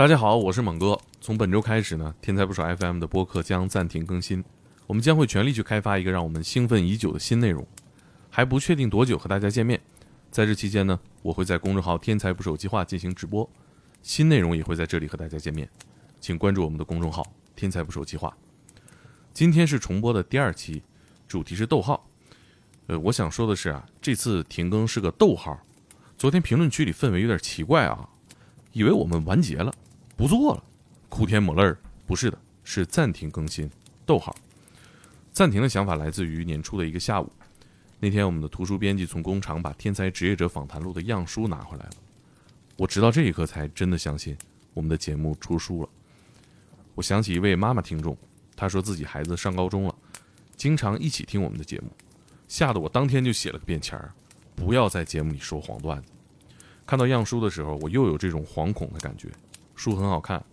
大家好，我是猛哥。从本周开始呢，天才不少 FM 的播客将暂停更新，我们将会全力去开发一个让我们兴奋已久的新内容，还不确定多久和大家见面。在这期间呢，我会在公众号“天才捕手计划”进行直播，新内容也会在这里和大家见面，请关注我们的公众号“天才捕手计划”。今天是重播的第二期，主题是逗号。呃，我想说的是啊，这次停更是个逗号。昨天评论区里氛围有点奇怪啊，以为我们完结了，不做了，哭天抹泪儿。不是的，是暂停更新。逗号，暂停的想法来自于年初的一个下午。那天，我们的图书编辑从工厂把《天才职业者访谈录》的样书拿回来了。我直到这一刻才真的相信我们的节目出书了。我想起一位妈妈听众，她说自己孩子上高中了，经常一起听我们的节目，吓得我当天就写了个便签儿，不要在节目里说黄段子。看到样书的时候，我又有这种惶恐的感觉。书很好看，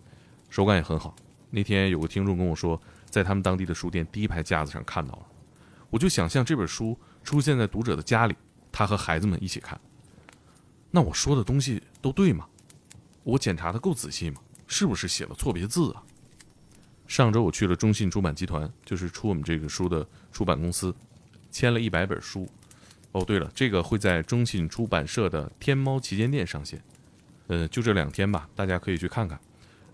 手感也很好。那天有个听众跟我说，在他们当地的书店第一排架子上看到了，我就想象这本书。出现在读者的家里，他和孩子们一起看。那我说的东西都对吗？我检查的够仔细吗？是不是写了错别字啊？上周我去了中信出版集团，就是出我们这个书的出版公司，签了一百本书。哦，对了，这个会在中信出版社的天猫旗舰店上线。呃，就这两天吧，大家可以去看看。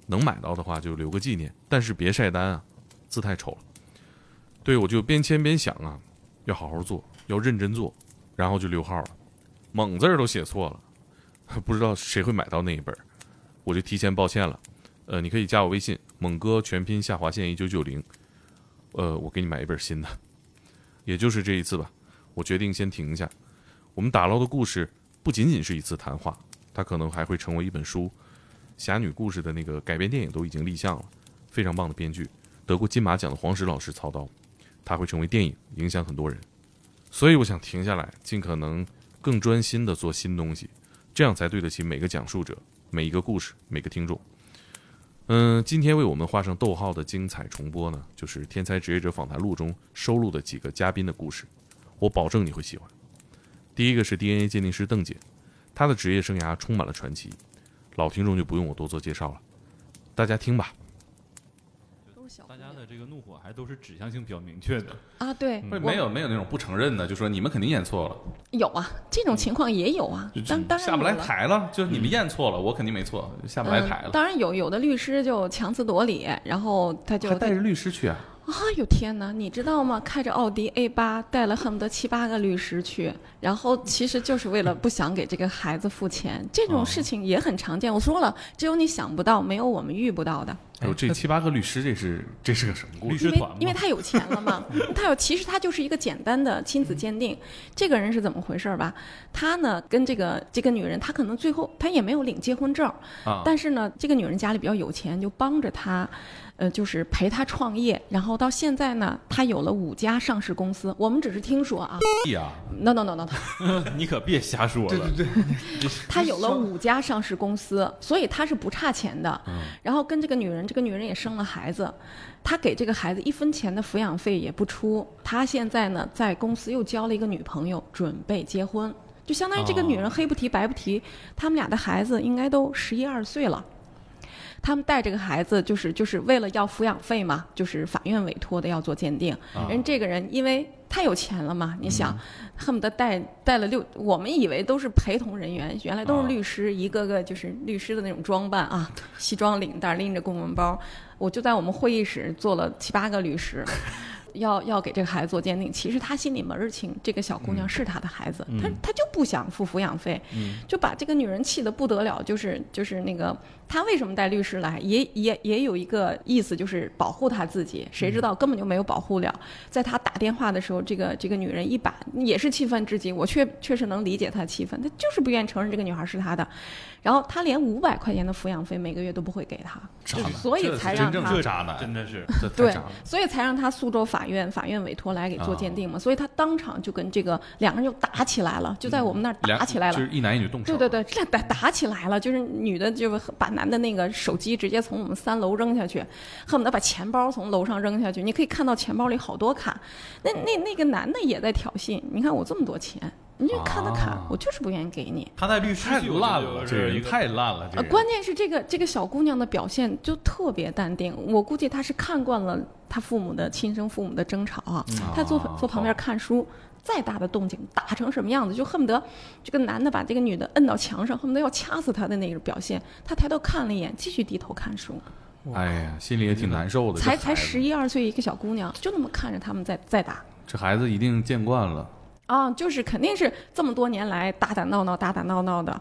能买到的话就留个纪念，但是别晒单啊，字太丑了。对，我就边签边想啊，要好好做。要认真做，然后就溜号了，猛字儿都写错了，不知道谁会买到那一本，我就提前抱歉了。呃，你可以加我微信，猛哥全拼下划线一九九零，呃，我给你买一本新的。也就是这一次吧，我决定先停一下。我们打捞的故事不仅仅是一次谈话，它可能还会成为一本书。侠女故事的那个改编电影都已经立项了，非常棒的编剧，得过金马奖的黄石老师操刀，它会成为电影，影响很多人。所以我想停下来，尽可能更专心的做新东西，这样才对得起每个讲述者、每一个故事、每个听众。嗯，今天为我们画上逗号的精彩重播呢，就是《天才职业者访谈录》中收录的几个嘉宾的故事，我保证你会喜欢。第一个是 DNA 鉴定师邓姐，她的职业生涯充满了传奇，老听众就不用我多做介绍了，大家听吧。大家的这个怒火还都是指向性比较明确的啊，对，没有没有那种不承认的，就说你们肯定验错了。有啊，这种情况也有啊，当当然下不来台了，就是你们验错了，我肯定没错，下不来台了。当然有，有的律师就强词夺理，然后他就还带着律师去啊。啊哟天哪，你知道吗？开着奥迪 A 八，带了恨不得七八个律师去，然后其实就是为了不想给这个孩子付钱。这种事情也很常见。我说了，只有你想不到，没有我们遇不到的。有这七八个律师，这是这是个什么故事？律师团因为他有钱了嘛，他有其实他就是一个简单的亲子鉴定。这个人是怎么回事吧？他呢跟这个这个女人，他可能最后他也没有领结婚证，但是呢，这个女人家里比较有钱，就帮着他。呃，就是陪他创业，然后到现在呢，他有了五家上市公司。我们只是听说啊。啊？No No No No。你可别瞎说了。对对对。他有了五家上市公司，所以他是不差钱的。嗯。然后跟这个女人，这个女人也生了孩子，他给这个孩子一分钱的抚养费也不出。他现在呢，在公司又交了一个女朋友，准备结婚，就相当于这个女人黑不提白不提，他们俩的孩子应该都十一二岁了。他们带这个孩子，就是就是为了要抚养费嘛，就是法院委托的要做鉴定。人这个人因为太有钱了嘛，你想，恨不得带带了六，我们以为都是陪同人员，原来都是律师，一个个就是律师的那种装扮啊，西装领带，拎着公文包，我就在我们会议室坐了七八个律师。要要给这个孩子做鉴定，其实他心里门儿清，这个小姑娘是他的孩子，他他就不想付抚养费，就把这个女人气得不得了。就是就是那个他为什么带律师来，也也也有一个意思，就是保护他自己。谁知道根本就没有保护了。在他打电话的时候，这个这个女人一把也是气愤至极，我确确实能理解他气愤，他就是不愿意承认这个女孩是他的。然后他连五百块钱的抚养费每个月都不会给他，所以才让他渣男，真的是对，所以才让他苏州法院法院委托来给做鉴定嘛。所以他当场就跟这个两个人就打起来了，就在我们那儿打起来了，就是一男一女动手。对对对，这打打起来了，就是女的就把男的那个手机直接从我们三楼扔下去，恨不得把钱包从楼上扔下去。你可以看到钱包里好多卡，那那那个男的也在挑衅。你看我这么多钱。你就看他卡，啊我就是不愿意给你。他在律师太烂了，这人是一个太烂了，关键是这个这个小姑娘的表现就特别淡定，我估计她是看惯了她父母的亲生父母的争吵啊，她坐啊坐旁边看书，再大的动静打成什么样子，就恨不得这个男的把这个女的摁到墙上，恨不得要掐死她的那个表现，他抬头看了一眼，继续低头看书，哎呀，心里也挺难受的。才才十一二岁一个小姑娘，就那么看着他们在在打。这孩子一定见惯了。啊，就是肯定是这么多年来打打闹闹、打打闹闹的，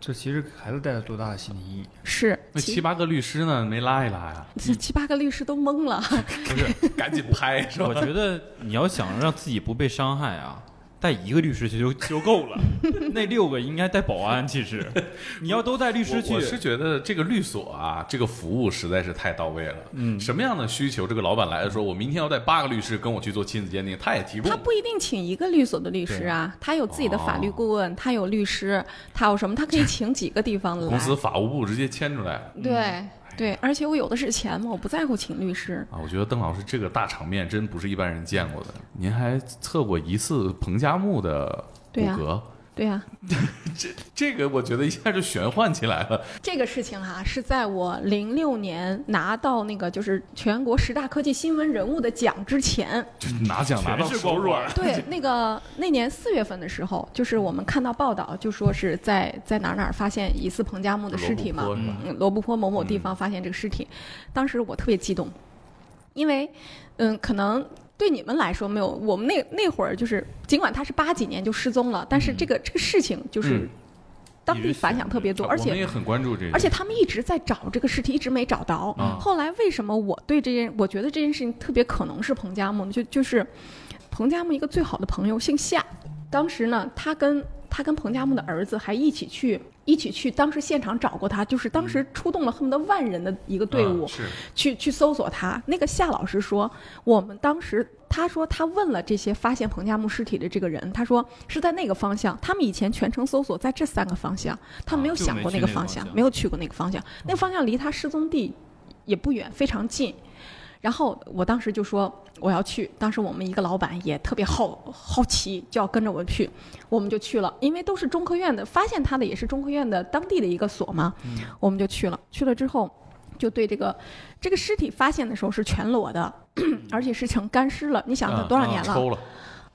这其实给孩子带来多大的心理阴影？是那七八个律师呢，没拉一拉呀？这七八个律师都懵了。不是赶紧拍是吧？我觉得你要想让自己不被伤害啊，带一个律师去就 就够了。那六个应该带保安，其实 你要都带律师去我我，是觉得这个律所啊，这个服务实在是太到位了。嗯，什么样的需求，这个老板来了说，我明天要带八个律师跟我去做亲子鉴定，他也提供他。不一定请一个律所的律师啊，他有自己的法律顾问，他有律师，他有什么？他可以请几个地方的来。公司法务部直接签出来对对，而且我有的是钱嘛，我不在乎请律师。啊！我觉得邓老师这个大场面真不是一般人见过的。您还测过一次彭加木的骨骼，对呀、这这个我觉得一下就玄幻起来了。这个事情哈、是在我零六年拿到那个就是全国十大科技新闻人物的奖之前，就拿奖拿到手软。对，那个那年四月份的时候，就是我们看到报道，就说是在在哪儿哪儿发现疑似彭加木的尸体嘛罗布泊某某地方发现这个尸体，当时我特别激动，因为嗯，可能。对你们来说没有，我们那那会儿就是，尽管他是八几年就失踪了，但是这个、这个事情就是嗯当地反响特别多，而且也很关注这个，而且他们一直在找这个尸体，一直没找到。啊后来为什么我对这件，我觉得这件事情特别可能是彭加木呢？就就是彭加木一个最好的朋友姓夏，当时呢，他跟他跟彭加木的儿子还一起去一起去，当时现场找过他，就是当时出动了恨不得万人的一个队伍，去去搜索他。那个夏老师说，我们当时他说他问了这些发现彭加木尸体的这个人，他说是在那个方向，他们以前全程搜索在这三个方向，他没有想过就没去那个方向，那个方向没有去过那个方向，那个方向离他失踪地也不远，非常近。然后我当时就说我要去，当时我们一个老板也特别好好奇，就要跟着我去，我们就去了，因为都是中科院的，发现他的也是中科院的当地的一个所嘛，我们就去了。去了之后，就对这个这个尸体发现的时候是全裸的，而且是成干尸了。你想他多少年了？啊抽了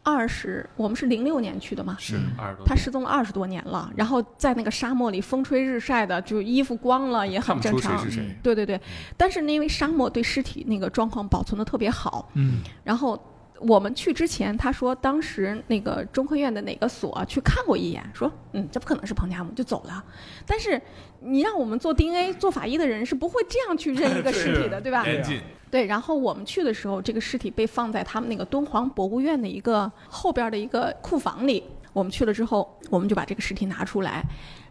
二十，我们是零六年去的嘛，是。二十多，他失踪了二十多年了，然后在那个沙漠里风吹日晒的，就衣服光了也看不出谁很正常。是谁。对对对，但是呢，因为沙漠对尸体那个状况保存的特别好，嗯，然后我们去之前，他说当时那个中科院的哪个所去看过一眼，说嗯，这不可能是彭加木，就走了。但是你让我们做 DNA 做法医的人是不会这样去认一个尸体的，对吧？对，然后我们去的时候，这个尸体被放在他们那个敦煌博物院的一个后边的一个库房里。我们去了之后，我们就把这个尸体拿出来，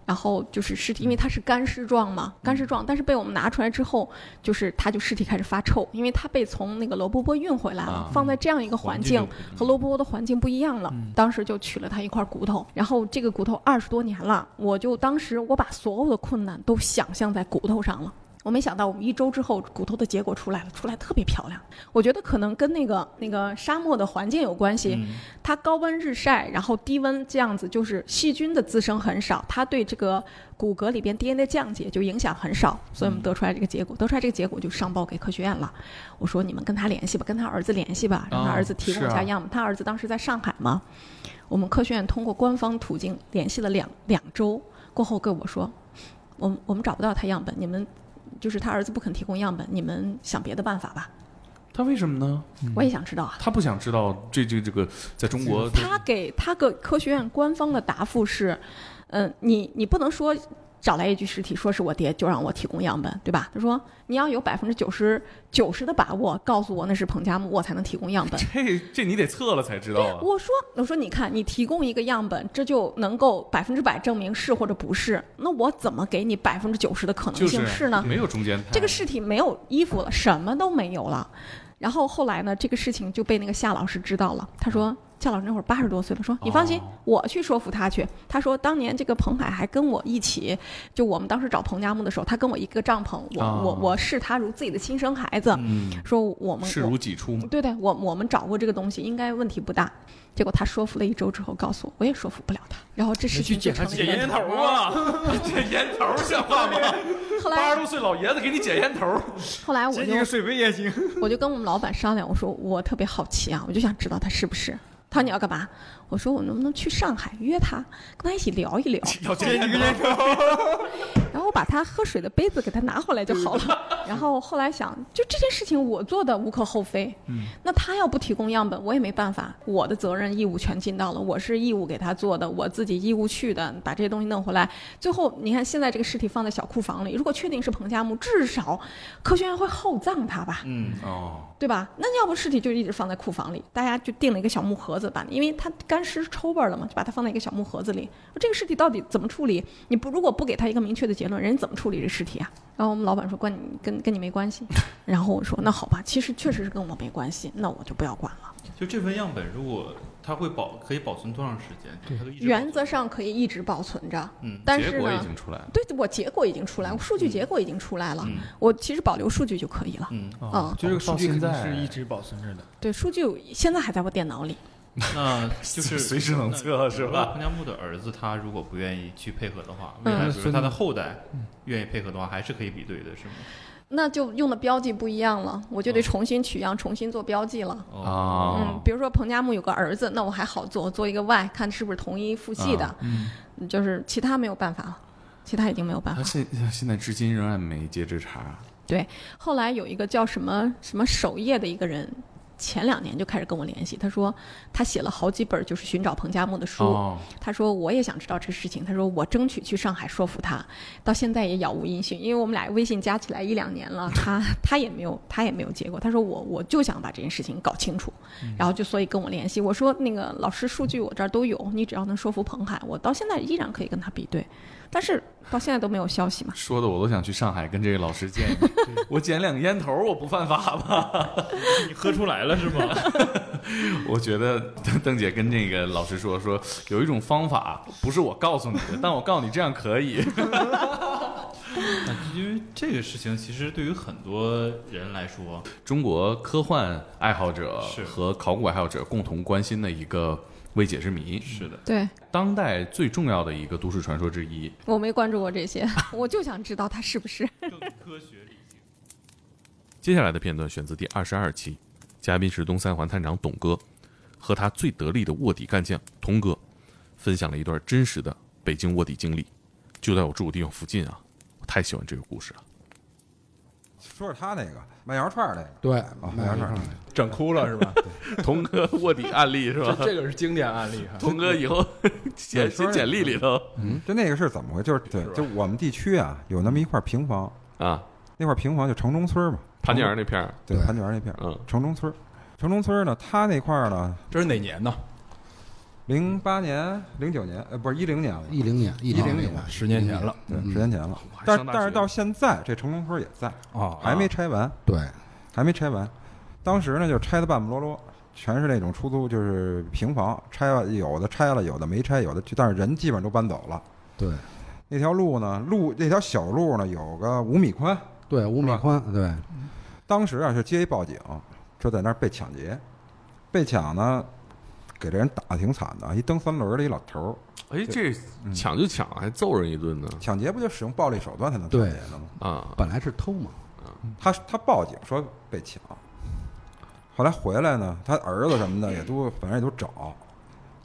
然后就是尸体，因为它是干尸状嘛，干尸状，但是被我们拿出来之后，就是它就尸体开始发臭，因为它被从那个罗波波运回来了，啊放在这样一个环境和罗波波的环境不一样了。当时就取了它一块骨头，然后这个骨头二十多年了，我就当时我把所有的困难都想象在骨头上了。我没想到，我们一周之后，骨头的结果出来了，出来特别漂亮。我觉得可能跟那个那个沙漠的环境有关系，它高温日晒，然后低温这样子，就是细菌的滋生很少，它对这个骨骼里边 DNA 降解就影响很少，所以我们得出来这个结果。得出来这个结果就上报给科学院了。我说你们跟他联系吧，跟他儿子联系吧，让他哦儿子提供一下样本。他儿子当时在上海嘛，我们科学院通过官方途径联系了两两周，过后跟我说，我们我们找不到他样本，你们就是他儿子不肯提供样本，你们想别的办法吧。他为什么呢？我也想知道啊。他不想知道这这这个在中国他给他个科学院官方的答复是，嗯、你你不能说找来一具尸体说是我爹就让我提供样本，对吧？他说你要有百分之九十九十的把握告诉我那是彭加木，我才能提供样本。这这你得测了才知道啊。我说，我说，你看，你提供一个样本，这就能够百分之百证明是或者不是。那我怎么给你百分之九十的可能就是性是呢？没有中间态。这个尸体没有衣服了，什么都没有了。然后后来呢，这个事情就被那个夏老师知道了。他说：“夏老师那会儿八十多岁了，说你放心，我去说服他去。他说当年这个彭海还跟我一起，就我们当时找彭加木的时候，他跟我一个帐篷，我、哦我我视他如自己的亲生孩子，嗯，说我们视如己出嘛。对对，我我们找过这个东西，应该问题不大。结果他说服了一周之后，告诉我，我也说服不了他。然后这事情就成了一个捡烟头啊，捡烟头像话吗？后八十多岁老爷子给你捡烟头，后来我就水杯也行。我就跟我们老板商量，我说我特别好奇啊，我就想知道他是不是。他说你要干嘛？我说我能不能去上海约他，跟他一起聊一聊。然后我把他喝水的杯子给他拿回来就好了。然后后来想，就这件事情我做的无可厚非，那他要不提供样本，我也没办法，我的责任义务全尽到了，我是义务给他做的，我自己义务去的，把这些东西弄回来。最后你看现在这个尸体放在小库房里，如果确定是彭加木，至少科学院会厚葬他吧？嗯，哦，对吧？那要不尸体就一直放在库房里，大家就定了一个小木盒子，把因为他干湿抽味儿了嘛，就把它放在一个小木盒子里。这个尸体到底怎么处理？你不如果不给他一个明确的结论，人家怎么处理这尸体啊？然后我们老板说关你跟跟你没关系，然后我说那好吧，其实确实是跟我没关系，那我就不要管了。就这份样本，如果它会保可以保存多长时间？原则上可以一直保存着，嗯但是结果已呢，经出来了。对我结果已经出来，数据结果已经出来了，嗯我其实保留数据就可以了。嗯，嗯就这个数据肯定到现在是一直保存着的。对，数据现在还在我电脑里。那 就是随时能测是吧彭加木的儿子他如果不愿意去配合的话，未嗯来比如他的后代愿意配合的话，还是可以比对的，是吗？那就用的标记不一样了，我就得重新取样，重新做标记了。哦，啊嗯，比如说彭加木有个儿子，那我还好做，做一个 Y，看是不是同一父系的。嗯，就是其他没有办法了，其他已经没有办法他。现现在至今仍然没接这茬。对后来有一个叫什么什么首页的一个人，前两年就开始跟我联系，他说他写了好几本就是寻找彭加木的书。哦，他说我也想知道这个事情，他说我争取去上海说服他，到现在也杳无音讯，因为我们俩微信加起来一两年了，他他也没有他也没有结果。他说我我就想把这件事情搞清楚，然后就所以跟我联系，我说那个老师数据我这儿都有，你只要能说服彭海，我到现在依然可以跟他比对，但是到现在都没有消息嘛。说的我都想去上海跟这个老师见一面。我捡两个烟头，我不犯法吧？你喝出来了是吗？我觉得邓邓姐跟这个老师说说，有一种方法不是我告诉你的，但我告诉你这样可以。因为这个事情其实对于很多人来说，中国科幻爱好者和考古爱好者共同关心的一个未解之谜，是的，对当代最重要的一个都市传说之一。我没关注过这些，我就想知道他是不是。更科学理性。接下来的片段选自第二十二期，嘉宾是东三环探长董哥，和他最得力的卧底干将童哥，分享了一段真实的北京卧底经历，就在我住的地方附近啊，我太喜欢这个故事了。说说他那个卖羊肉串儿那个，对，啊，卖羊肉串儿那个，整哭了是吧？童哥卧底案例是吧？这这个是经典案例哈。童哥以后 写写简历里头嗯就那个是怎么回事？就是对，就我们地区啊，有那么一块平房，啊，那块平房就城中村嘛，潘家园那片儿，对，对潘家园那片儿，嗯城中村。城中村呢，他那块儿呢，这是哪年呢？零八年、零九年，呃，不是一零年了，一零年，一零年十年前了。对，嗯十年前了。但但是到现在，这城中村也在，啊，还没拆完，对，还没拆完。当时呢，就拆的半不落落，全是那种出租，就是平房，拆了有的拆了，有的没拆，有的但是人基本上都搬走了。对，那条路呢，路那条小路呢，有个五米宽。对，五米宽，对，当时啊是接一报警，说在那儿被抢劫，被抢呢，给这人打的挺惨的，一蹬三轮儿的一老头儿。哎，这抢就抢，还揍人一顿呢抢劫不就使用暴力手段才能抢对劫的吗？啊！本来是偷嘛，他他报警说被抢，后来回来呢，他儿子什么的也都反正也都找，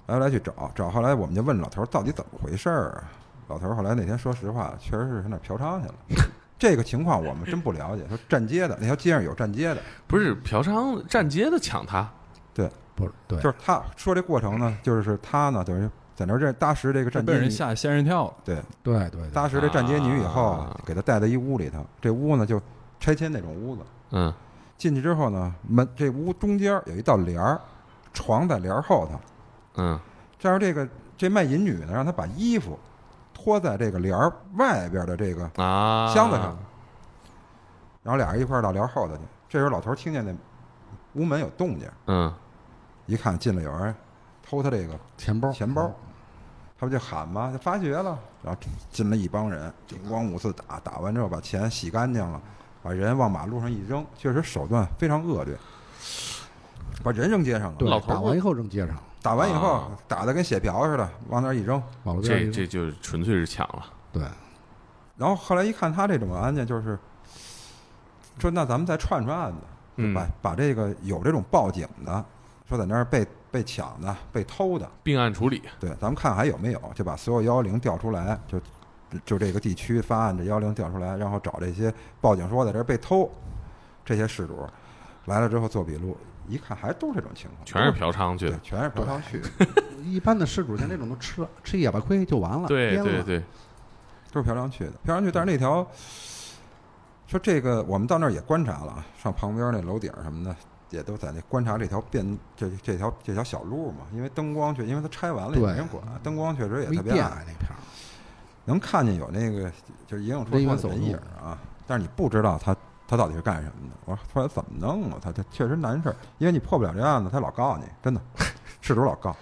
来来去找找，后来我们就问老头儿到底怎么回事儿啊？老头儿后来那天说实话，确实是上那嫖娼去了。这个情况我们真不了解，说站街的那条街上有站街的，不是嫖娼站街的抢他，不是，对，就是他说这过程呢，就是他呢等于在那儿这搭石这个站街，被人吓仙人跳了。对，对对对，搭石这站街女以后啊，给他带到一屋里头，这屋呢就拆迁那种屋子，嗯。进去之后呢，门这屋中间有一道帘儿，床在帘儿后头。嗯。这样，这个这卖淫女呢，让他把衣服脱在这个帘儿外边的这个啊，箱子上，然后俩人一块儿到帘儿后头去。这时候老头儿听见那屋门有动静，嗯一看进来有人偷他这个钱包，钱包，他不就喊吗？就发觉了，然后进来一帮人，金光五次打，打完之后把钱洗干净了，把人往马路上一扔，确实手段非常恶劣，把人扔街上了。对老，头打完以后扔街上，打完以后啊打的跟血瓢似的，往那儿一扔。这这就纯粹是抢了。对，然后后来一看他这种案件，就是说那咱们再串串案子，嗯把把这个有这种报警的，说在那儿被被抢的、被偷的，并案处理，对，咱们看还有没有，就把所有幺幺零调出来，就就这个地区发案的幺幺零调出来，然后找这些报警说在这儿被偷这些事主来了之后做笔录，一看还都是这种情况，全是嫖娼去的。，对全是嫖娼去，一般的事主像这种都吃了吃一哑巴亏就完了，对了，对对，都是嫖娼去的，嫖娼去，但是那条说这个我们到那儿也观察了，啊，上旁边那楼顶什么的。也都在那观察这条变这这条这条小路嘛，因为灯光确，因为它拆完了也没人管，灯光确实也特别暗，那片儿，能看见有那个就是影影绰人员走动绰的人影啊，但是你不知道他他到底是干什么的。我说后来怎么弄啊？他他确实难事儿，因为你破不了这案子，他老告你，真的，事主老告，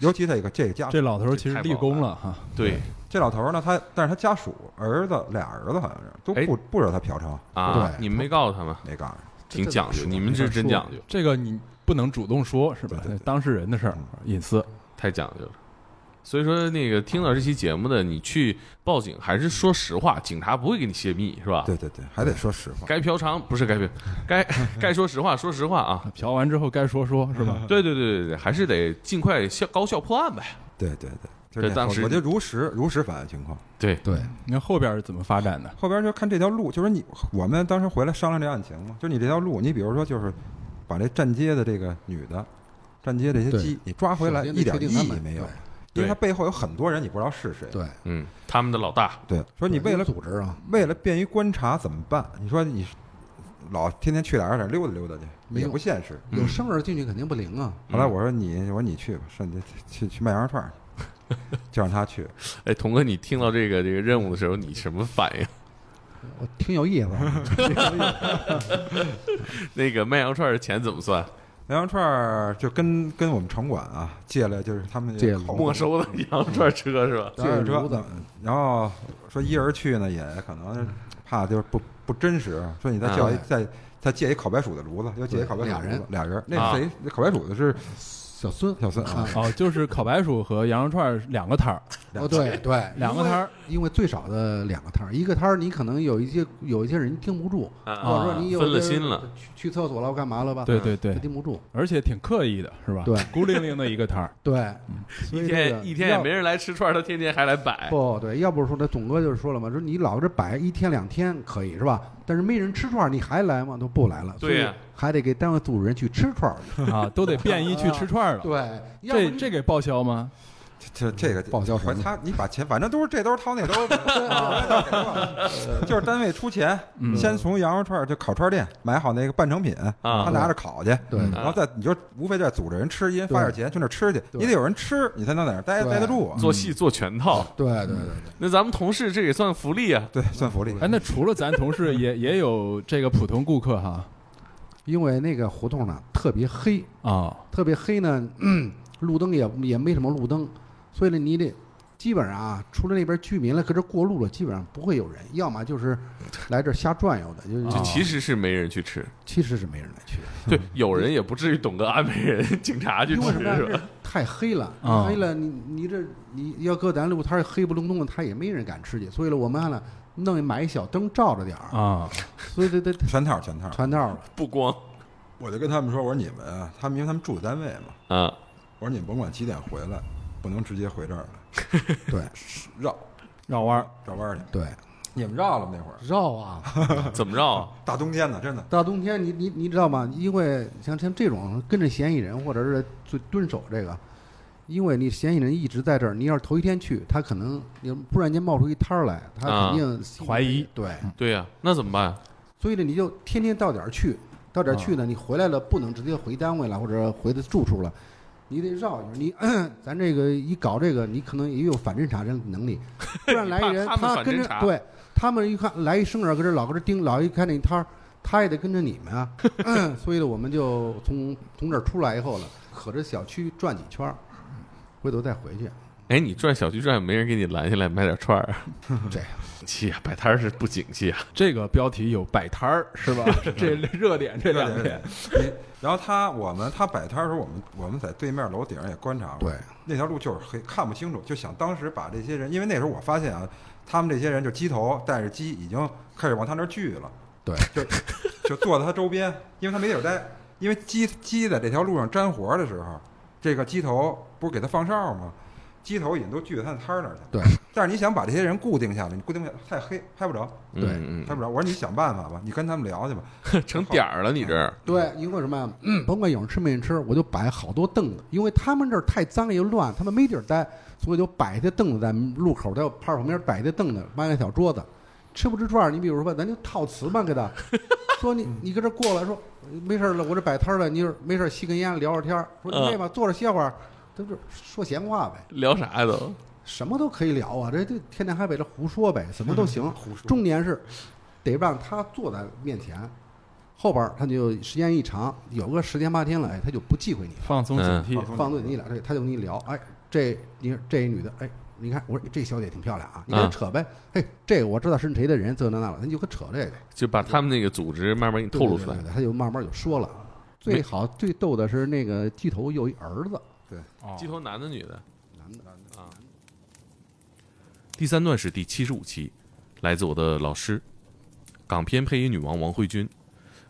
尤其这个这个家这老头儿其实立功了哈，对。这老头儿呢，他但是他家属儿子俩儿子好像是都哎。不不知道他嫖娼，啊，对。你们没告诉他们，没告诉挺讲究，你们这没法说真讲究，这个你不能主动说，是吧对对？对当事人的事儿，隐私。太讲究了。所以说，那个听到这期节目的，你去报警还是说实话，警察不会给你泄密，是吧？对对对，还得说实话。该嫖娼不是该嫖，该该说实话说实话啊。嫖完之后该说说，是吧？对对对对对，还是得尽快效高效破案呗。对对对，就是这当时我我就如实如实反映情况。对，对，你看后边是怎么发展的？后边就看这条路，就是你我们当时回来商量这案情嘛，就是你这条路，你比如说就是把这站街的这个女的，站街这些鸡，你抓回来一点意确定他们义没有，因为他背后有很多人，你不知道是谁。对对，嗯，他们的老大，对，说你为了组织啊，为了便于观察怎么办？你说你老天天去哪儿哪儿溜达溜达去，也不现实。有生人进去肯定不灵啊，后来我说你，我说你去吧，上去去去卖羊肉串儿去，就让他去。哎，童哥，你听到这个这个任务的时候，你什么反应？我挺有意思，那个卖羊串的钱怎么算？卖羊肉串儿就跟跟我们城管啊借了，就是他们没收的羊肉串车是吧？借着车然后说一人去呢，也可能怕就是不不真实，说你再叫一啊再再借一烤白薯的炉子，又借一烤白薯的俩人炉子，俩人，啊那谁？那烤白薯的是小孙，小孙啊，哦，就是烤白薯和羊肉串两个摊儿，哦，对对，两个摊儿，因为最少的两个摊儿，一个摊儿你可能有一些有一些人盯不住，啊或者说你有分了心了，去去厕所了，干嘛了吧？对对对他，盯不住，而且挺刻意的，是吧？对孤零零的一个摊儿，对，所一天一天也没人来吃串，他天天还来摆。不对，要不是说他总哥就是说了嘛，说你老这摆一天两天可以是吧？但是没人吃串儿，你还来吗？都不来了，对呀所以还得给单位组织人去吃串儿。啊，都得便衣去吃串儿了。对，要不这这给报销吗？这这个报销什么反正他你把钱，反正都是这都是掏那兜儿 就是单位出钱，嗯先从羊肉串就烤串店买好那个半成品，啊他拿着烤去，对然后再你就无非再组织人吃，一人发点钱去那吃去，你得有人吃，你才能在那待待得住啊。做戏做全套，对对对对，那咱们同事这也算福利啊。对，算福利。哎，那除了咱同事，也也有这个普通顾客哈 因为那个胡同呢特别黑，啊，特别黑呢，路灯也也没什么路灯，所以呢，你得基本上啊，除了那边居民了，搁这过路了，基本上不会有人，要么就是来这儿瞎转悠的，就是、其实是没人去吃，其实是没人来去，对，有人也不至于懂得安排人警察去吃因为什么呀？是吧？太黑了，啊黑了，你你这你要搁咱路摊儿黑不隆咚的，他也没人敢吃去，所以呢，我们还呢弄一买一小灯照着点儿，啊，所以得得全 套全套。全套了。不光我就跟他们说，我说你们啊，他们因为他们住单位嘛，啊，我说你们甭管几点回来，不能直接回这儿了，对绕绕弯儿绕弯儿去。对，你们绕了吗那会儿？绕啊！怎么绕啊？大冬天的，真的。大冬天你你你知道吗？因为像像这种跟着嫌疑人或者是蹲蹲守这个，因为你嫌疑人一直在这儿，你要是头一天去，他可能你忽然间冒出一摊儿来，他肯定怀疑。对，对呀，那怎么办？所以呢，你就天天到点儿去，到点儿去呢，你回来了不能直接回单位了或者回的住处了。你得绕一下，你 咱这个一搞这个，你可能也有反侦查这能力，突然来一人，他他跟着对他们一看来一生人，搁这老搁这盯，老一看那摊儿，他也得跟着你们啊。所以呢，我们就从从这儿出来以后呢，可着小区转几圈儿，回头再回去。哎，你转小区转，没人给你拦下来买点串儿啊？这气啊，摆摊儿是不景气啊。这个标题有摆摊儿是吧？这热点这两天，你然后他我们他摆摊儿的时候，我们我们在对面楼顶上也观察过，对，那条路就是黑，看不清楚，就想当时把这些人，因为那时候我发现啊，他们这些人就鸡头带着鸡已经开始往他那儿聚了，对，就就坐在他周边，因为他没地儿待，因为鸡鸡在这条路上粘活的时候，这个鸡头不是给他放哨吗？鸡头已经都聚到他的摊儿那儿去了。对，但是你想把这些人固定下来，你固定下来太黑，拍不着，对嗯拍不着。我说你想办法吧，你跟他们聊去吧。嗯，成点儿了，你这儿对，因为什么呀？嗯，甭管有人吃没人吃，我就摆好多凳子，因为他们这儿太脏又乱，他们没地儿待，所以就摆一些凳子在路口，在我派出所旁边摆一些凳子，搬个小桌子。吃不吃串儿？你比如说吧，咱就套词吧，给他 说你你搁这过来说没事儿了，我这摆摊儿了，你就没事儿吸根烟聊会儿天儿，说你嗯这吧坐着歇会儿，这不是说闲话呗。聊啥呀都？什么都可以聊啊，这这天天还围着胡说呗，什么都行。重点是得让他坐在面前，后边儿他就时间一长，有个十天八天了，哎，他就不忌讳你，放松警惕，放对你俩，这他就跟你聊，哎，这你说这女的，哎，你看我说这小姐挺漂亮啊，你跟她扯呗，哎，这个我知道是谁的人，这那那了，你就可扯这个，就把他们那个组织慢慢给你透露出来对对对。对他就慢慢就说了。最好最逗的是那个鸡头有一儿子，鸡头男的女的？男的，男的啊。第三段是第七十五期，来自我的老师，港片配音女王王慧君。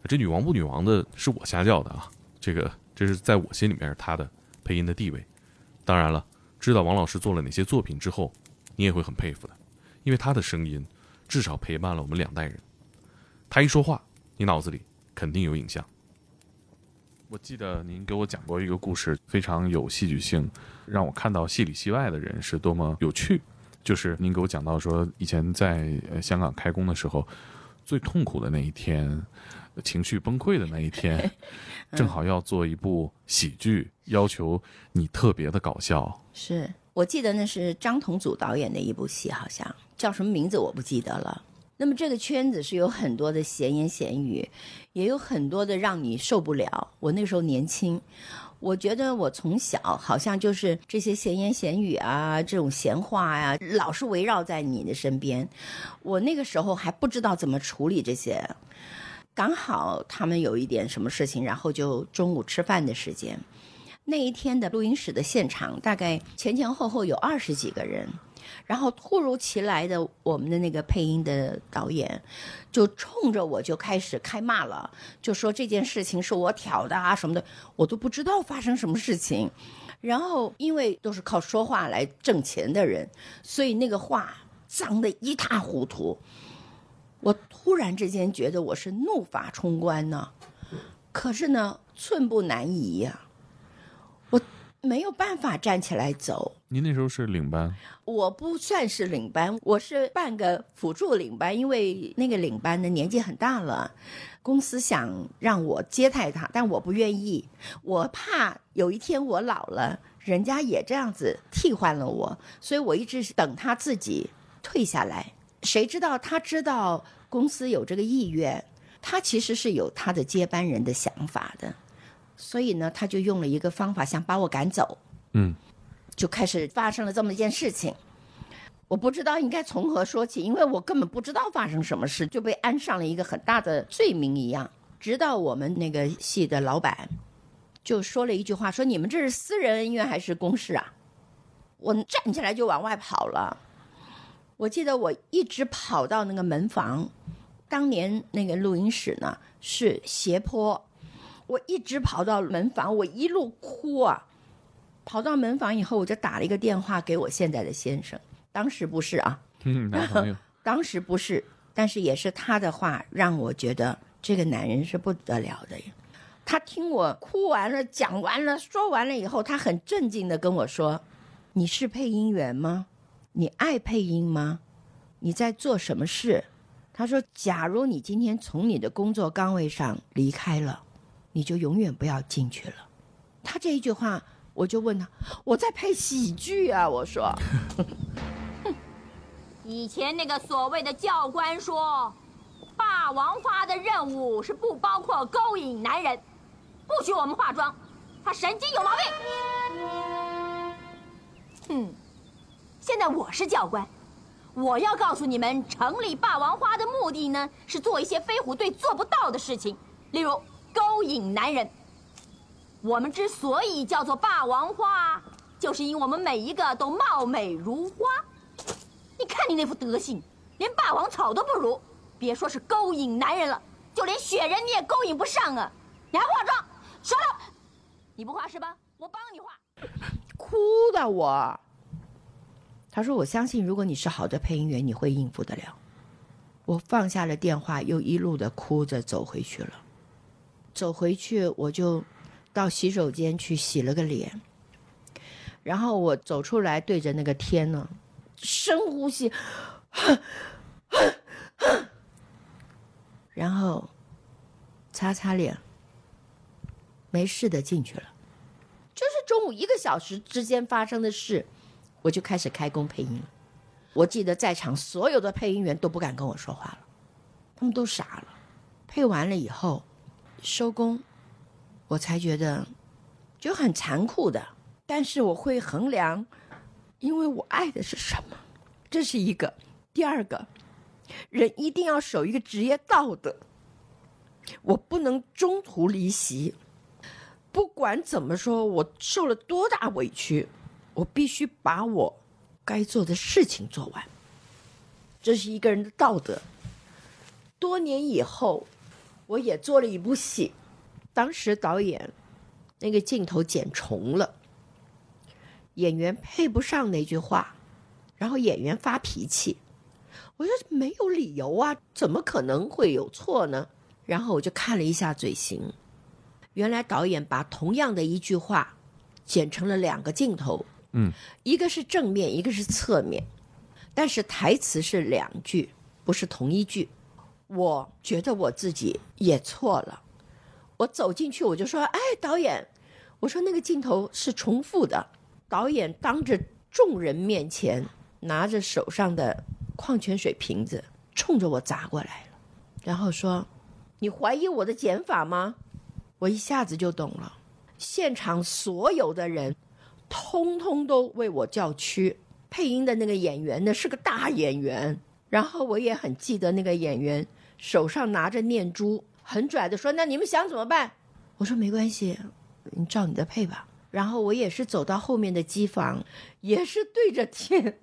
这女王不女王的是我瞎叫的啊，这个这是在我心里面她的配音的地位。当然了，知道王老师做了哪些作品之后，你也会很佩服的，因为她的声音至少陪伴了我们两代人。她一说话，你脑子里肯定有影像。我记得您给我讲过一个故事，非常有戏剧性，让我看到戏里戏外的人是多么有趣。就是您给我讲到说，以前在呃香港开工的时候，最痛苦的那一天，情绪崩溃的那一天，正好要做一部喜剧，要求你特别的搞笑。是我记得那是张同祖导演的一部戏，好像叫什么名字我不记得了。那么这个圈子是有很多的闲言闲语，也有很多的让你受不了。我那时候年轻，我觉得我从小好像就是这些闲言闲语啊，这种闲话呀、老是围绕在你的身边。我那个时候还不知道怎么处理这些，刚好他们有一点什么事情，然后就中午吃饭的时间。那一天的录音室的现场，大概前前后后有二十几个人，然后突如其来的，我们的那个配音的导演就冲着我就开始开骂了，就说这件事情是我挑的啊什么的，我都不知道发生什么事情。然后因为都是靠说话来挣钱的人，所以那个话脏得一塌糊涂。我突然之间觉得我是怒发冲冠呢，可是呢，寸步难移呀、没有办法站起来走。您那时候是领班，我不算是领班，我是半个辅助领班，因为那个领班的年纪很大了，公司想让我接待他，但我不愿意，我怕有一天我老了，人家也这样子替换了我，所以我一直是等他自己退下来。谁知道他知道公司有这个意愿，他其实是有他的接班人的想法的，所以呢，他就用了一个方法想把我赶走。嗯，就开始发生了这么一件事情。我不知道应该从何说起，因为我根本不知道发生什么事，就被安上了一个很大的罪名一样。直到我们那个系的老板就说了一句话，说你们这是私人恩怨还是公事啊？我站起来就往外跑了。我记得我一直跑到那个门房，当年那个录音室呢是斜坡，我一直跑到门房，我一路哭啊。跑到门房以后，我就打了一个电话给我现在的先生，当时不是啊，嗯，男朋友，当时不是，但是也是他的话让我觉得这个男人是不得了的呀。他听我哭完了、讲完了、说完了以后，他很镇静的跟我说：“你是配音员吗？你爱配音吗？你在做什么事？”他说：“假如你今天从你的工作岗位上离开了，你就永远不要进去了。”他这一句话，我就问他：“我在配喜剧啊！”我说。以前那个所谓的教官说，霸王花的任务是不包括勾引男人，不许我们化妆，他神经有毛病。哼，现在我是教官，我要告诉你们，成立霸王花的目的呢，是做一些飞虎队做不到的事情，例如勾引男人。我们之所以叫做霸王花，就是因为我们每一个都貌美如花。你看你那副德行，连霸王草都不如，别说是勾引男人了，就连雪人你也勾引不上啊！你还化妆，说了，你不画是吧？我帮你画。哭的我。他说：“我相信，如果你是好的配音员，你会应付得了。”我放下了电话，又一路的哭着走回去了。走回去，我就到洗手间去洗了个脸，然后我走出来，对着那个天呢，深呼吸，然后擦擦脸，没事的进去了。就是中午一个小时之间发生的事，我就开始开工配音了。我记得在场所有的配音员都不敢跟我说话了，他们都傻了。配完了以后，收工，我才觉得就很残酷的，但是我会衡量，因为我爱的是什么，这是一个。第二个，人一定要守一个职业道德，我不能中途离席。不管怎么说，我受了多大委屈，我必须把我该做的事情做完。这是一个人的道德。多年以后，我也做了一部戏，当时导演那个镜头剪重了，演员配不上那句话，然后演员发脾气，我说没有理由啊，怎么可能会有错呢？然后我就看了一下嘴型。原来导演把同样的一句话剪成了两个镜头，嗯，一个是正面，一个是侧面，但是台词是两句，不是同一句。我觉得我自己也错了，我走进去我就说：“哎，导演，我说那个镜头是重复的。”导演当着众人面前拿着手上的矿泉水瓶子冲着我砸过来了，然后说：“你怀疑我的剪法吗？”我一下子就懂了，现场所有的人，通通都为我叫屈。配音的那个演员呢是个大演员，然后我也很记得那个演员手上拿着念珠，很拽的说：“那你们想怎么办？”我说：“没关系，你照你的配吧。”然后我也是走到后面的机房，也是对着天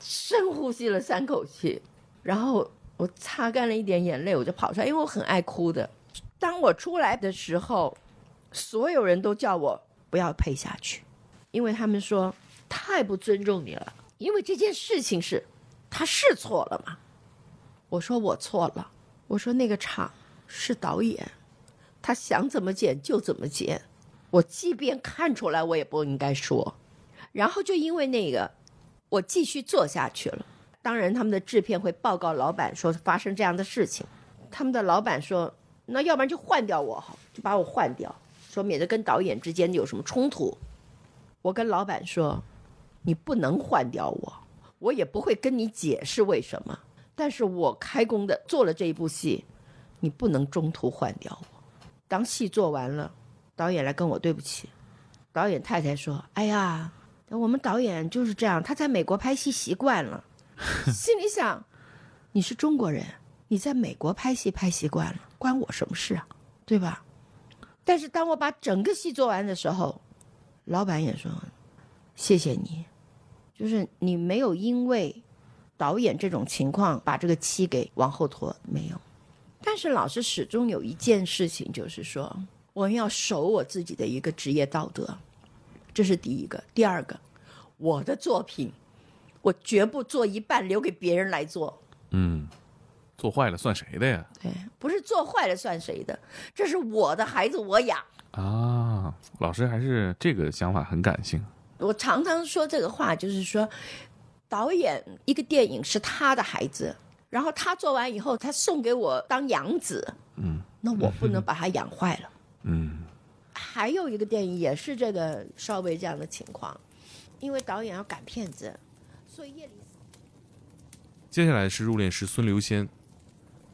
深呼吸了三口气，然后我擦干了一点眼泪，我就跑出来，因为我很爱哭的。当我出来的时候，所有人都叫我不要配下去，因为他们说太不尊重你了。因为这件事情是，他是错了嘛？我说我错了。我说那个场是导演，他想怎么剪就怎么剪。我即便看出来，我也不应该说。然后就因为那个，我继续做下去了。当然，他们的制片会报告老板说发生这样的事情。他们的老板说。那要不然就换掉我好，就把我换掉，说免得跟导演之间有什么冲突。我跟老板说，你不能换掉我，我也不会跟你解释为什么。但是我开工的做了这一部戏，你不能中途换掉我。当戏做完了，导演来跟我对不起。导演太太说：“哎呀，我们导演就是这样，他在美国拍戏习惯了。”心里想，你是中国人。你在美国拍戏拍习惯了，关我什么事啊？对吧？但是当我把整个戏做完的时候，老板也说：“谢谢你，就是你没有因为导演这种情况把这个期给往后拖，没有。但是老师始终有一件事情，就是说我们要守我自己的一个职业道德，这是第一个。第二个，我的作品，我绝不做一半留给别人来做。嗯。做坏了算谁的呀？对，不是做坏了算谁的，这是我的孩子，我养啊。老师还是这个想法很感性。我常常说这个话，就是说，导演一个电影是他的孩子，然后他做完以后，他送给我当养子，嗯，那我不能把他养坏了，嗯。还有一个电影也是这个稍微这样的情况，因为导演要赶片子，所以夜里。接下来是入殓师孙刘仙。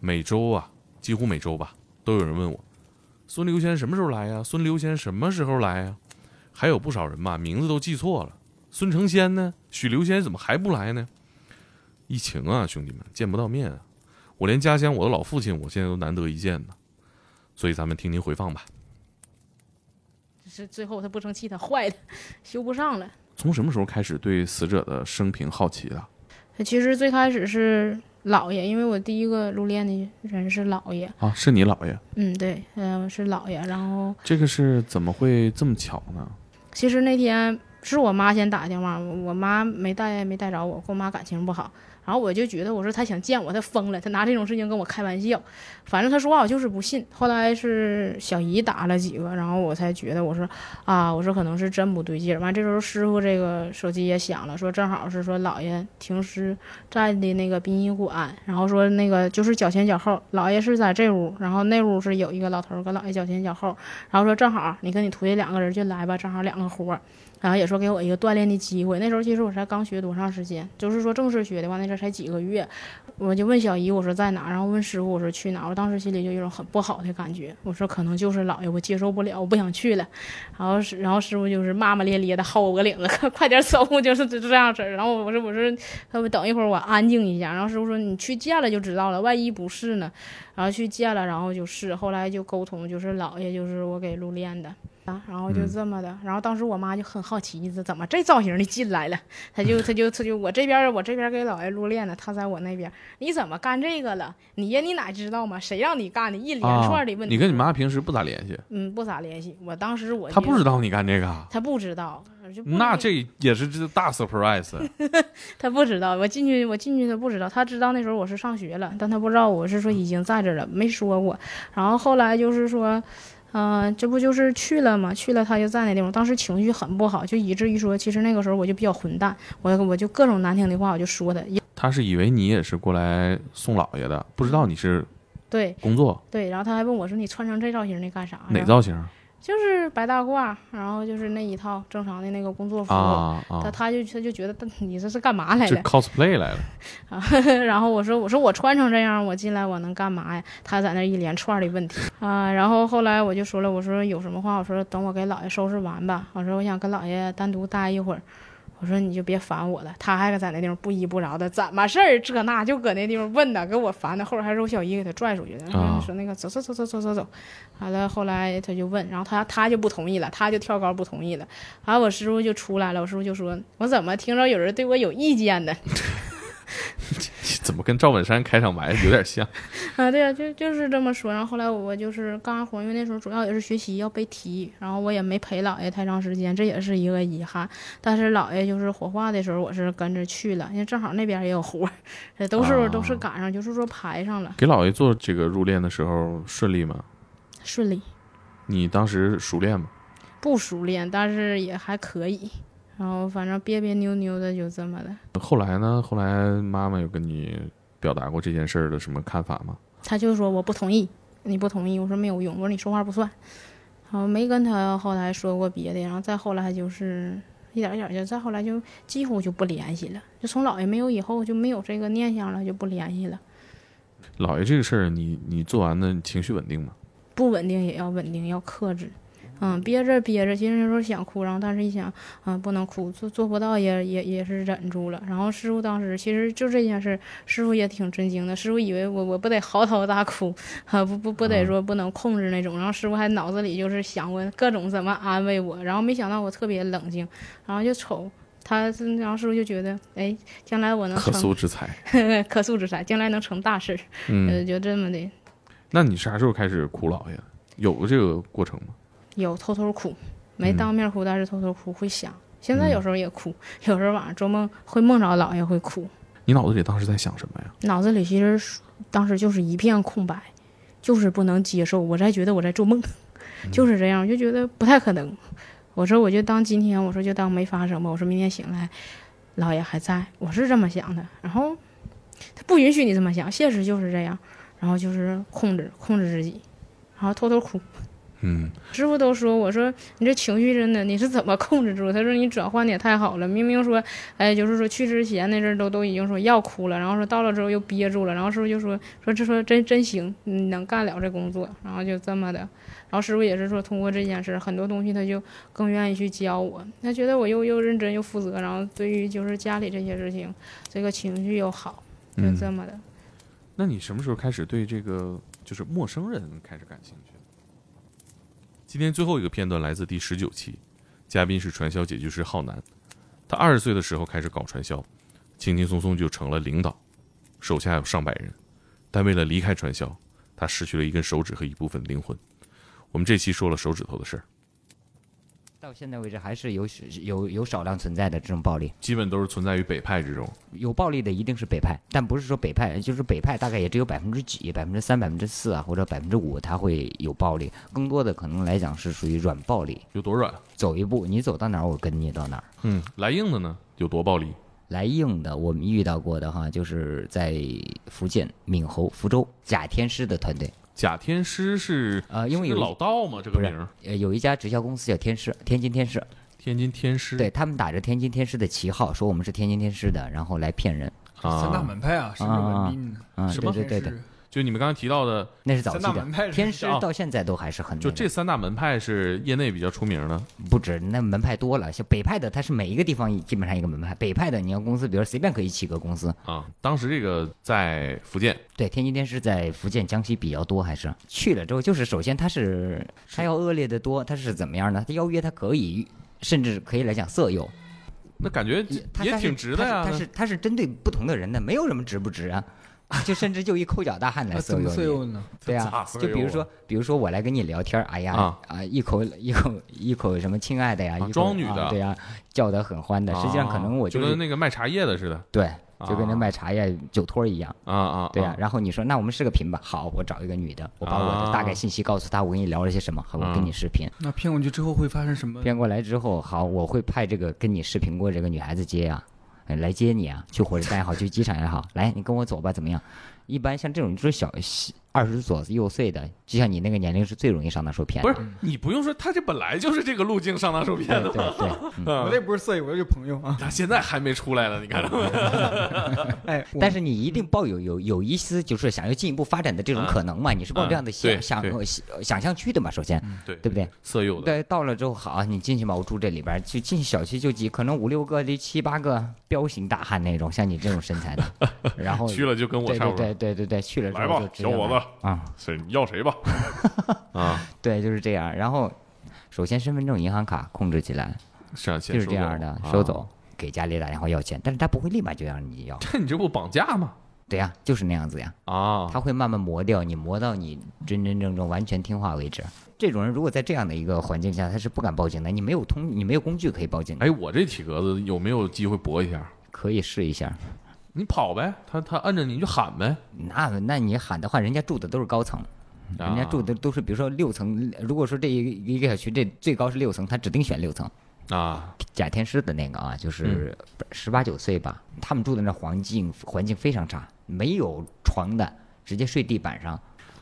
每周啊，几乎每周吧，都有人问我，孙刘仙什么时候来呀？孙刘仙什么时候来呀？还有不少人吧，名字都记错了。孙成仙呢？许留仙怎么还不来呢？疫情啊，兄弟们见不到面啊！我连家乡我的老父亲，我现在都难得一见呢。所以咱们听听回放吧。是最后他不生气，他坏了，修不上了。从什么时候开始对死者的生平好奇的？其实最开始是姥爷，因为我第一个入殓的人是姥爷。啊，是你姥爷？嗯，对，嗯、是姥爷。然后这个是怎么会这么巧呢？其实那天是我妈先打电话，我妈没带没带着我，跟我妈感情不好。然后我就觉得，我说他想见我，他疯了，他拿这种事情跟我开玩笑。反正他说话我就是不信。后来是小姨打了几个，然后我才觉得，我说啊，我说可能是真不对劲。完这时候师傅这个手机也响了，说正好是说姥爷停尸在的那个殡仪馆，然后说那个就是脚前脚后，姥爷是在这屋，然后那屋是有一个老头儿跟姥爷脚前脚后，然后说正好你跟你徒弟两个人就来吧，正好两个活儿。然后也说给我一个锻炼的机会。那时候其实我才刚学多长时间，就是说正式学的话，那阵儿才几个月。我就问小姨，我说在哪？然后问师傅，我说去哪？我当时心里就有种很不好的感觉，我说可能就是姥爷，我接受不了，我不想去了。然后是，然后师傅就是骂骂咧咧的薅我个领子，快点走，就是这样式儿。然后我说我说，他不等一会儿我安静一下。然后师傅说你去见了就知道了，万一不是呢？然后去见了，然后就是后来就沟通，就是姥爷就是我给入殓的。啊，然后就这么的，然后当时我妈就很好奇，这怎么这造型的进来了？她就她就她就我这边我这边给姥爷录练呢，她在我那边，你怎么干这个了？你呀，你哪知道吗？谁让你干的？一连串的问题。啊、你跟你妈平时不咋联系？嗯，不咋联系。我当时我她不知道你干这个，啊她不知道。那这也是这大 surprise。她不知道，我进去我进去她不知道，她知道那时候我是上学了，但她不知道我是说已经在这了，没说过。然后后来就是说。嗯、呃，这不就是去了吗？去了他就在那地方，当时情绪很不好，就以至于说，其实那个时候我就比较混蛋，我我就各种难听的话我就说他。他是以为你也是过来送老爷的，不知道你是对工作对，然后他还问我说：“你穿成这造型你干啥？”哪造型？就是白大褂，然后就是那一套正常的那个工作服。啊啊！他他就他就觉得你这是干嘛来了？cosplay 来了。啊，然后我说我说我穿成这样，我进来我能干嘛呀？他在那一连串的问题啊。然后后来我就说了，我说有什么话，我说等我给姥爷收拾完吧。我说我想跟姥爷单独待一会儿。我说你就别烦我了。他还在那地方不依不饶的，怎么事儿？这那就搁那地方问呢，给我烦的。后来还是我小姨给他拽出去的，啊、说那个走走走走走走走。完了后来他就问，然后他他就不同意了，他就跳高不同意了。完了我师傅就出来了，我师傅就说：“我怎么听着有人对我有意见呢？” 怎么跟赵本山开场白有点像 啊？对啊，就就是这么说。然后后来我就是干活，因为那时候主要也是学习要背题，然后我也没陪姥爷太长时间，这也是一个遗憾。但是姥爷就是火化的时候，我是跟着去了，因为正好那边也有活，都是、啊、都是赶上，就是说排上了。给姥爷做这个入殓的时候顺利吗？顺利。你当时熟练吗？不熟练，但是也还可以。然后反正别别扭扭的就这么的。后来呢？后来妈妈有跟你表达过这件事儿的什么看法吗？他就说我不同意，你不同意，我说没有用，我说你说话不算。然后没跟他后来说过别的，然后再后来就是一点一点就再后来就几乎就不联系了，就从姥爷没有以后就没有这个念想了，就不联系了。姥爷这个事儿，你你做完的情绪稳定吗？不稳定也要稳定，要克制。嗯，憋着憋着，其实那时候想哭，然后但是一想，嗯，不能哭，做做不到也也也是忍住了。然后师傅当时其实就这件事，师傅也挺震惊的。师傅以为我我不得嚎啕大哭，啊不不不得说不能控制那种。然后师傅还脑子里就是想过各种怎么安慰我，然后没想到我特别冷静，然后就瞅他，然后师傅就觉得，哎，将来我能可塑之才，可塑之才，将来能成大事，嗯，呃，就这么的。那你啥时候开始哭姥爷？有这个过程吗？有偷偷哭，没当面哭，但是偷偷哭会想。现在有时候也哭，有时候晚上做梦会梦着姥爷会哭。你脑子里当时在想什么呀？脑子里其实当时就是一片空白，就是不能接受。我在觉得我在做梦，就是这样，我就觉得不太可能。我说我就当今天，我说就当没发生吧。我说明天醒来，姥爷还在，我是这么想的。然后他不允许你这么想，现实就是这样。然后就是控制控制自己，然后偷偷哭。嗯，师傅都说，我说你这情绪真的你是怎么控制住？他说你转换的也太好了，明明说，哎，就是说去之前那阵儿都都已经说要哭了，然后说到了之后又憋住了，然后师傅就说说这说真真行，你能干了这工作，然后就这么的，然后师傅也是说通过这件事儿，很多东西他就更愿意去教我，他觉得我又又认真又负责，然后对于就是家里这些事情，这个情绪又好，就嗯这么的。那你什么时候开始对这个就是陌生人开始感兴趣？今天最后一个片段来自第十九期，嘉宾是传销解救师浩南。他二十岁的时候开始搞传销，轻轻松松就成了领导，手下有上百人。但为了离开传销，他失去了一根手指和一部分灵魂。我们这期说了手指头的事儿，到现在为止还是有有有少量存在的这种暴力，基本都是存在于北派之中。有暴力的一定是北派，但不是说北派，就是北派大概也只有百分之几、百分之三、百分之四啊，或者百分之五，它会有暴力，更多的可能来讲是属于软暴力。有多软？走一步，你走到哪儿，我跟你到哪儿。嗯，来硬的呢？有多暴力？来硬的，我们遇到过的哈，就是在福建闽侯福州贾天师的团队。假天师是呃，因为有老道嘛？这个名儿？呃，有一家直销公司叫天师，天津天师。天津天师，对他们打着天津天师的旗号，说我们是天津天师的，然后来骗人。三大门派啊，是不是文明呢？啊，什么对对对对，就你们刚才提到的，那是早期的天师啊，到现在都还是很就这三大门派是业内比较出名的。不止，那门派多了。像北派的，它是每一个地方基本上一个门派。北派的，你要公司，比如随便可以起个公司啊。当时这个在福建，对，天津天师在福建、江西比较多，还是去了之后，就是首先他是他要恶劣的多，他是怎么样呢？他邀约他可以，甚至可以来讲色诱。那感觉也挺值的呀。他是他是针对不同的人的，没有什么值不值啊。就甚至就一抠脚大汉来色诱色诱呢？对啊，就比如说，比如说我来跟你聊天，哎呀啊，一口一口一口什么亲爱的呀，装女的，对呀，叫得很欢的。实际上可能我就跟那个卖茶叶的似的，对，就跟那卖茶叶酒托一样啊啊，对呀。然后你说那我们视个频吧，好，我找一个女的，我把我的大概信息告诉她，我跟你聊了些什么，好，我跟你视频。那骗过去之后会发生什么？骗过来之后，好，我会派这个跟你视频过这个女孩子接呀，来接你啊，去火车站也好，去机场也好，来，你跟我走吧，怎么样？一般像这种就是小二十左右岁的，就像你那个年龄是最容易上当受骗。不是，你不用说，他这本来就是这个路径上当受骗的。对对，我这不是色友，我这朋友啊。他现在还没出来呢，你看到没？哎，但是你一定抱有有有一丝就是想要进一步发展的这种可能嘛？你是抱这样的想想想象去的嘛？首先，对对不对？色诱的。对，到了之后好，你进去吧，我住这里边，就进小区就几，可能五六个、这七八个彪形大汉那种，像你这种身材的，然后去了就跟我差不多。对对对对，去了之后，小伙子啊，谁你要谁吧？啊，对，就是这样。然后，首先身份证、银行卡控制起来，就是这样的，收走，给家里打电话要钱，但是他不会立马就让你要。这你这不绑架吗？对呀，就是那样子呀。啊，他会慢慢磨掉你，磨到你真真正正完全听话为止。这种人如果在这样的一个环境下，他是不敢报警的。你没有通，你没有工具可以报警。哎，我这体格子有没有机会搏一下？可以试一下。你跑呗，他他摁着你就喊呗。那那你喊的话，人家住的都是高层，啊、人家住的都是比如说六层。如果说这一一个小区这最高是六层，他指定选六层。啊，贾天师的那个啊，就是十八九岁吧，他们住的那环境环境非常差，没有床的，直接睡地板上。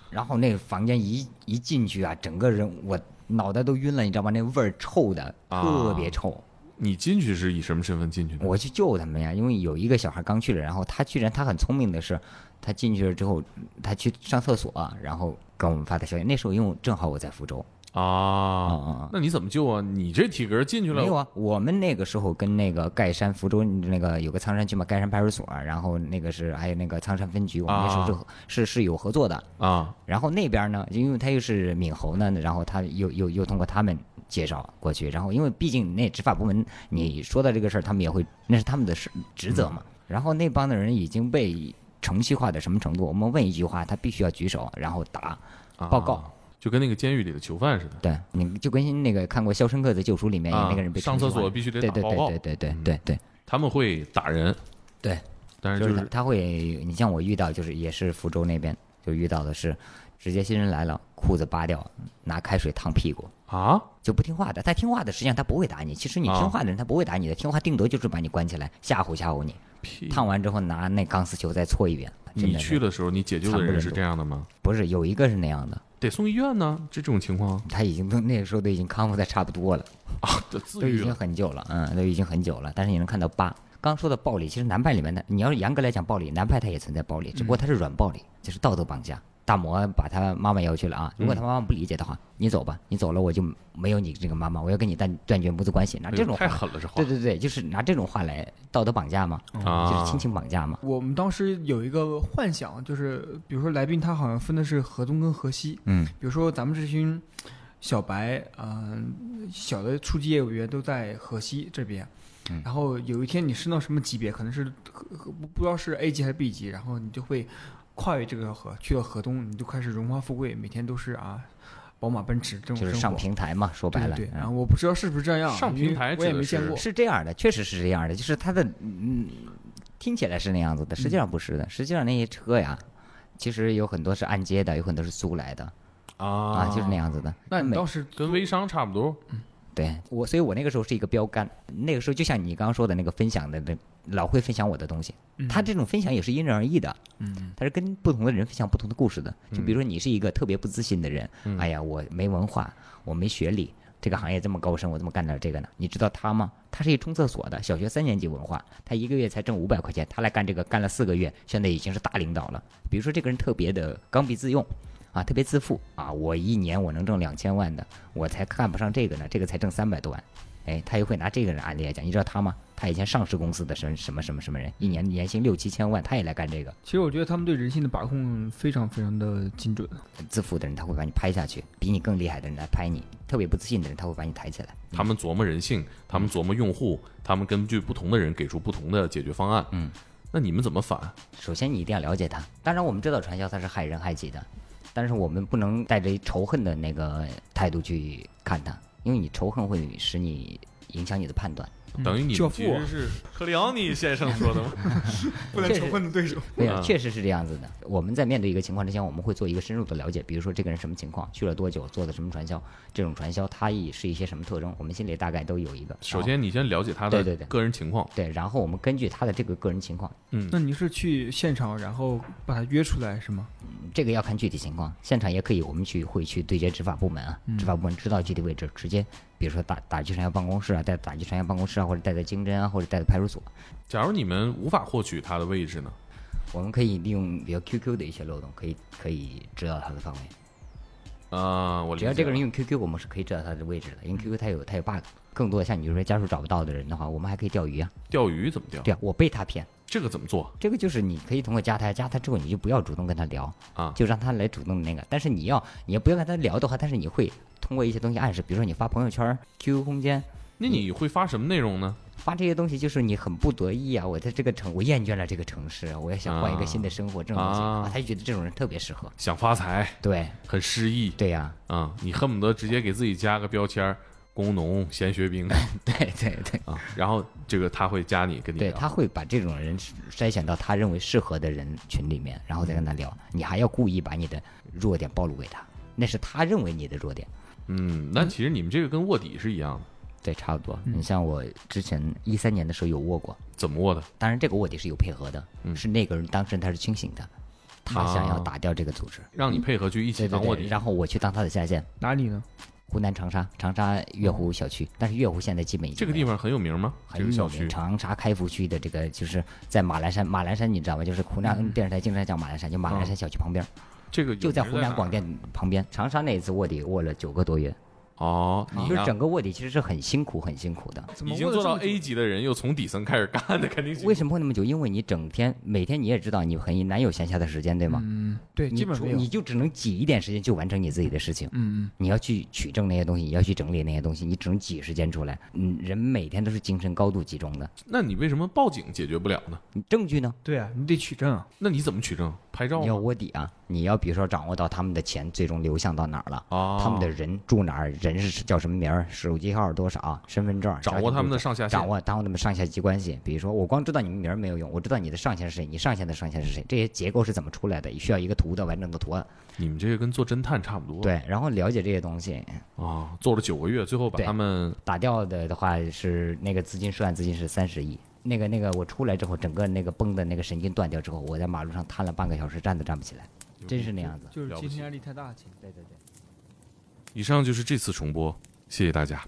然后那个房间一一进去啊，整个人我脑袋都晕了，你知道吗？那味儿臭的，特别臭。啊你进去是以什么身份进去的？我去救他们呀，因为有一个小孩刚去了，然后他居然他很聪明的是，他进去了之后，他去上厕所，然后给我们发的消息。那时候因为正好我在福州啊，那你怎么救啊？你这体格进去了没有啊？我们那个时候跟那个盖山福州那个有个苍山区嘛，盖山派出所，然后那个是还有那个苍山分局，我们那时候是、啊、是是有合作的啊。然后那边呢，因为他又是闽侯呢，然后他又又又通过他们。介绍过去，然后因为毕竟那执法部门，你说的这个事儿，他们也会，那是他们的事职责嘛。然后那帮的人已经被程序化的什么程度？我们问一句话，他必须要举手，然后答报告，啊、就跟那个监狱里的囚犯似的。对，你就跟那个看过《肖申克的救赎》里面有那个人被、啊、上厕所必须得打报告。对对对对对对，他们会打人。对，但是就是、是他会，你像我遇到就是也是福州那边就遇到的是。直接新人来了，裤子扒掉，拿开水烫屁股啊，就不听话的。他听话的，实际上他不会打你。其实你听话的人，他不会打你的。听话定夺就是把你关起来，吓唬吓唬你。烫完之后拿那钢丝球再搓一遍。你去的时候，你解救的人是这样的吗？不是，有一个是那样的，得送医院呢？这种情况他已经都那个时候都已经康复的差不多了，啊，都已经。很久了，嗯，都已经很久了。但是你能看到疤。刚说的暴力，其实南派里面的，你要是严格来讲暴力，南派他也存在暴力，只不过他是软暴力，就是道德绑架。大魔把他妈妈要去了啊！如果他妈妈不理解的话，你走吧，你走了我就没有你这个妈妈，我要跟你断断绝母子关系。拿这种话，太狠了，这话对对对，就是拿这种话来道德绑架嘛，啊就是亲情绑架嘛。我们当时有一个幻想，就是比如说来宾他好像分的是河东跟河西，嗯比如说咱们这群小白，嗯、小的初级业务员都在河西这边。嗯然后有一天你升到什么级别，可能是不知道是 A 级还是 B 级，然后你就会跨越这个河，去到河东，你就开始荣华富贵，每天都是啊，宝马奔驰这种就是上平台嘛，说白了，对对对，嗯然后我不知道是不是这样，上平台我也没见过。是这样的，确实是这样的，就是它的嗯，听起来是那样子的，实际上不是的。实际上那些车呀，其实有很多是按揭的，有很多是租来的啊啊，就是那样子的。那你倒是跟微商差不多。对我，所以我那个时候是一个标杆。那个时候就像你刚刚说的那个分享的，那老会分享我的东西。嗯他这种分享也是因人而异的，嗯他是跟不同的人分享不同的故事的。就比如说你是一个特别不自信的人，嗯哎呀，我没文化，我没学历，这个行业这么高深，我怎么干点这个呢？你知道他吗？他是一冲厕所的，小学三年级文化，他一个月才挣五百块钱，他来干这个干了四个月，现在已经是大领导了。比如说这个人特别的刚愎自用。啊，特别自负啊！我一年我能挣两千万的，我才看不上这个呢，这个才挣三百多万。哎，他又会拿这个人案例来讲，你知道他吗？他以前上市公司的什么什么什么什么人，一年年薪六七千万，他也来干这个。其实我觉得他们对人性的把控非常非常的精准。自负的人他会把你拍下去，比你更厉害的人来拍你，特别不自信的人他会把你抬起来。他们琢磨人性，他们琢磨用户，他们根据不同的人给出不同的解决方案。嗯，那你们怎么反？首先你一定要了解他，当然我们知道传销它是害人害己的，但是我们不能带着仇恨的那个态度去看它，因为你仇恨会使你影响你的判断。等于你教父们其实是克里昂尼先生说的吗？不能仇恨的对手。对啊，嗯确实是这样子的。我们在面对一个情况之前，我们会做一个深入的了解，比如说这个人什么情况，去了多久，做的什么传销，这种传销它也是一些什么特征，我们心里大概都有一个。首先，你先了解他的对对对个人情况。对，然后我们根据他的这个个人情况，嗯那你是去现场，然后把他约出来是吗？这个要看具体情况，现场也可以，我们去会去对接执法部门啊，执法部门知道具体位置，直接比如说打打击传销办公室啊，带打击传销办公室啊，或者带在经侦啊，或者带到派出所，假如你们无法获取他的位置呢？我们可以利用比较 QQ 的一些漏洞，可以可以知道他的方位。啊，我只要这个人用 QQ，我们是可以知道他的位置的，因为 QQ 它有它有 bug。更多的像你就说家属找不到的人的话，我们还可以钓鱼啊。钓鱼怎么钓？对啊，我被他骗，这个怎么做这个就是你可以通过加他，加他之后你就不要主动跟他聊，啊？就让他来主动那个。但是你要你要不要跟他聊的话，但是你会通过一些东西暗示，比如说你发朋友圈、QQ 空间那你会发什么内容呢？发这些东西，就是你很不得意啊，我在这个城我厌倦了这个城市，我也想换一个新的生活，这种东西啊啊，他就觉得这种人特别适合。想发财，对很失意对呀、啊！你恨不得直接给自己加个标签儿工农、闲学兵 对对对。啊，然后这个他会加你，跟你对，聊他会把这种人筛选到他认为适合的人群里面，然后再跟他聊。你还要故意把你的弱点暴露给他，那是他认为你的弱点。嗯，那其实你们这个跟卧底是一样的，对，差不多。你像我之前一三年的时候有卧过，怎么卧的？当然这个卧底是有配合的，嗯是那个人当事人他是清醒的，他想要打掉这个组织，让你配合去一起对对对，当卧底。然后我去当他的下线。哪里呢？湖南长沙，长沙月湖小区，但是月湖现在基本已经这个地方很有名吗？很有名。个长沙开福区的这个就是在马栏山，马栏山你知道吗？就是湖南电视台经常讲马栏山，就马栏山小区旁边，这个就在湖南广电旁边。长沙那一次卧底卧了九个多月，哦，你就是整个卧底其实是很辛苦很辛苦的。已经做到 A 级的人，又从底层开始干的，肯定是为什么会那么久？因为你整天每天你也知道你很难有闲暇的时间，对吗？嗯，对，基本没有。你就只能挤一点时间就完成你自己的事情。嗯你要去取证那些东西，你要去整理那些东西，你只能挤时间出来。嗯，人每天都是精神高度集中的。那你为什么报警解决不了呢？你证据呢？嗯，对啊，你得取证啊。那你怎么取证？拍照你要吗？卧底啊！你要比如说掌握到他们的钱最终流向到哪儿了，啊，他们的人住哪儿，人是叫什么名儿，手机号多少，身份证，掌握他们的上下线掌握掌握他们上下级关系。比如说，我光知道你们名儿没有用，我知道你的上线是谁，你上线的上线是谁，这些结构是怎么出来的，需要一个图的完整的图案。你们这个跟做侦探差不多。对，然后了解这些东西，啊，做了九个月，最后把他们打掉的的话是那个资金涉案资金是三十亿。那个那个我出来之后，整个那个绷的那个神经断掉之后，我在马路上瘫了半个小时，站都站不起来。真是那样子。就是精神压力太大，亲。对对对。以上就是这次重播，谢谢大家。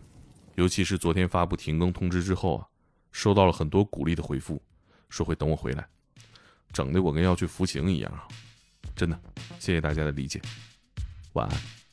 尤其是昨天发布停更通知之后啊，收到了很多鼓励的回复，说会等我回来，整的我跟要去服刑一样啊！真的，谢谢大家的理解，晚安。